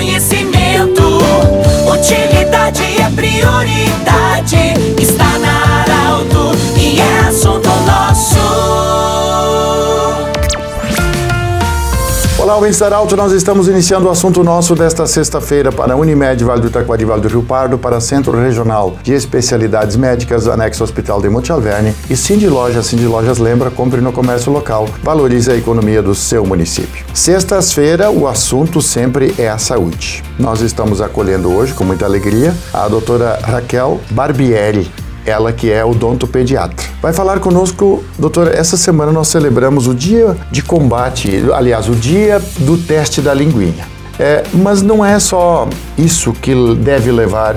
conhecimento. Olá, ouvintes da Arauto, nós estamos iniciando o assunto nosso desta sexta-feira para Unimed Vale do Itaquari, Vale do Rio Pardo, para Centro Regional de Especialidades Médicas, anexo Hospital de Monte Alverne e Cindy Lojas. Cindy Lojas lembra, compre no comércio local, valorize a economia do seu município. Sextas-feira, o assunto sempre é a saúde. Nós estamos acolhendo hoje, com muita alegria, a doutora Raquel Barbieri, ela que é odontopediatra. Vai falar conosco, doutora, essa semana nós celebramos o dia de combate, aliás, o dia do teste da linguinha. É, mas não é só isso que deve levar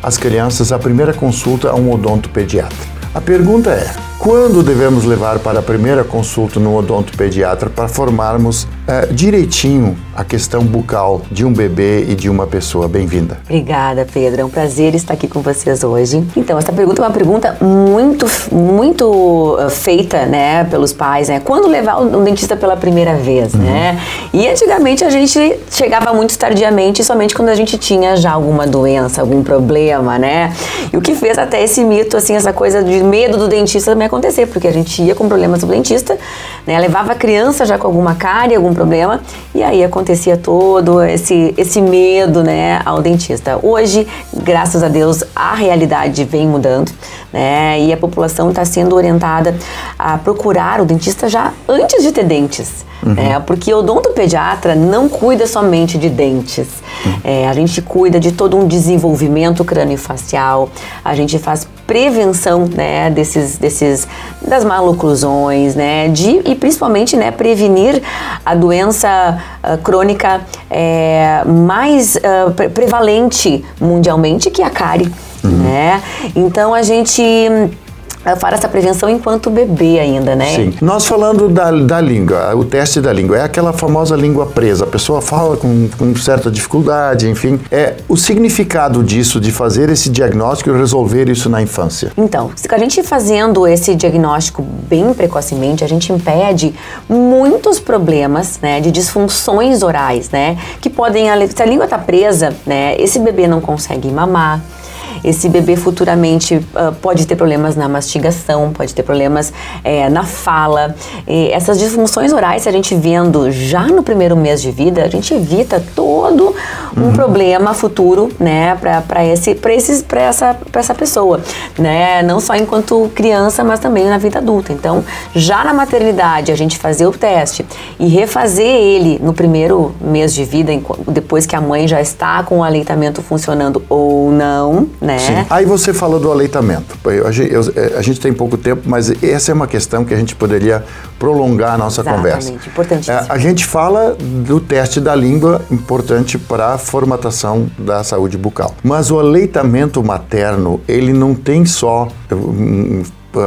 as crianças à primeira consulta a um odontopediatra. A pergunta é: quando devemos levar para a primeira consulta no odontopediatra para formarmos é, direitinho a questão bucal de um bebê e de uma pessoa? Bem-vinda. Obrigada, Pedro. É um prazer estar aqui com vocês hoje. Então, essa pergunta é uma pergunta muito, muito uh, feita, né, pelos pais, né? Quando levar um dentista pela primeira vez, uhum. né? E antigamente a gente chegava muito tardiamente, somente quando a gente tinha já alguma doença, algum problema, né? E o que fez até esse mito, assim, essa coisa de medo do dentista também acontecer, porque a gente ia com problemas do dentista, né? Levava a criança já com alguma cárie, algum problema, e aí acontecia todo esse, esse medo, né, ao dentista. Hoje, graças a Deus, a realidade vem mudando, né? E a população está sendo orientada a procurar o dentista já antes de ter dentes. Uhum. É, porque o odontopediatra não cuida somente de dentes. Uhum. É, a gente cuida de todo um desenvolvimento crâniofacial, a gente faz prevenção né, desses, desses, das maloclusões, né, de, e principalmente né, prevenir a doença uh, crônica é, mais uh, pre prevalente mundialmente, que é a cárie. Uhum. Né? Então a gente para essa prevenção enquanto bebê ainda, né? Sim. Nós falando da, da língua, o teste da língua, é aquela famosa língua presa. A pessoa fala com, com certa dificuldade, enfim. É o significado disso, de fazer esse diagnóstico e resolver isso na infância. Então, a gente fazendo esse diagnóstico bem precocemente, a gente impede muitos problemas, né, de disfunções orais, né, que podem, se a língua está presa, né, esse bebê não consegue mamar, esse bebê futuramente uh, pode ter problemas na mastigação, pode ter problemas é, na fala. E essas disfunções orais, se a gente vendo já no primeiro mês de vida, a gente evita todo um uhum. problema futuro, né, para esse, esses, essa, para essa pessoa, né, não só enquanto criança, mas também na vida adulta. Então, já na maternidade, a gente fazer o teste e refazer ele no primeiro mês de vida, depois que a mãe já está com o aleitamento funcionando ou não, né? Né? Sim. Aí você falou do aleitamento. Eu, eu, é, a gente tem pouco tempo, mas essa é uma questão que a gente poderia prolongar a nossa Exatamente, conversa. importantíssimo. É, a gente fala do teste da língua, importante para a formatação da saúde bucal. Mas o aleitamento materno, ele não tem só um, um,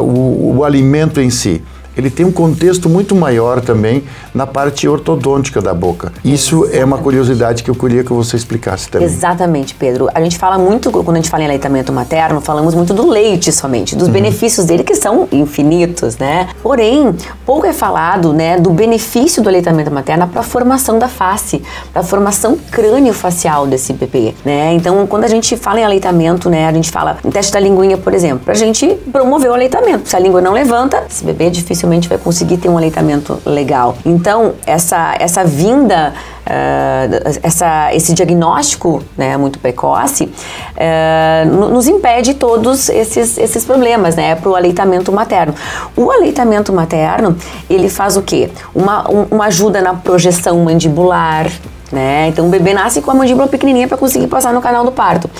o, o alimento em si ele tem um contexto muito maior também na parte ortodôntica da boca. Isso Exatamente. é uma curiosidade que eu queria que você explicasse também. Exatamente, Pedro. A gente fala muito, quando a gente fala em aleitamento materno, falamos muito do leite somente, dos uhum. benefícios dele que são infinitos, né? Porém, pouco é falado, né, do benefício do aleitamento materno para a formação da face, para a formação crânio-facial desse bebê, né? Então, quando a gente fala em aleitamento, né, a gente fala em teste da linguinha, por exemplo, para a gente promover o aleitamento. Se a língua não levanta, esse bebê é difícil dificilmente vai conseguir ter um aleitamento legal. Então, essa, essa vinda, uh, essa, esse diagnóstico né, muito precoce, uh, nos impede todos esses, esses problemas né, para o aleitamento materno. O aleitamento materno, ele faz o quê? Uma, um, uma ajuda na projeção mandibular, né? Então o bebê nasce com a mandíbula pequenininha para conseguir passar no canal do parto,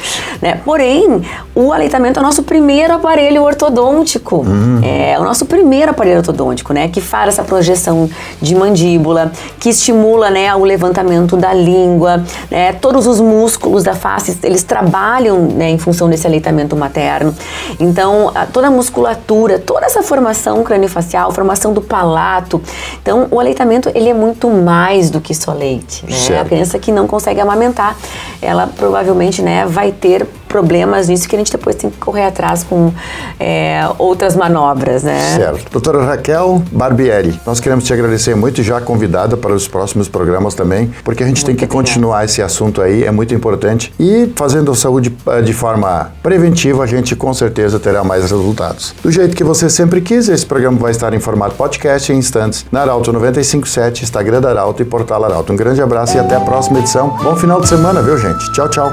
né? Porém, o aleitamento é o nosso primeiro aparelho ortodôntico, hum. é o nosso primeiro aparelho ortodôntico, né? Que faz essa projeção de mandíbula, que estimula, né, o levantamento da língua, né? Todos os músculos da face, eles trabalham, né, em função desse aleitamento materno. Então, a, toda a musculatura, toda essa formação craniofacial, formação do palato. Então, o aleitamento, ele é muito mais do que só leite, né? A criança que não consegue amamentar, ela provavelmente, né, vai ter problemas nisso que a gente depois tem que correr atrás com é, outras manobras, né? Certo. Doutora Raquel Barbieri, nós queremos te agradecer muito e já convidada para os próximos programas também, porque a gente muito tem que obrigada. continuar esse assunto aí, é muito importante. E fazendo a saúde eh, de forma preventiva, a gente com certeza terá mais resultados. Do jeito que você sempre quis, esse programa vai estar em formato podcast em instantes na Arauto 957, Instagram da Arauto e Portal Arauto. Um grande abraço e até a próxima edição. Bom final de semana, viu, gente? Tchau, tchau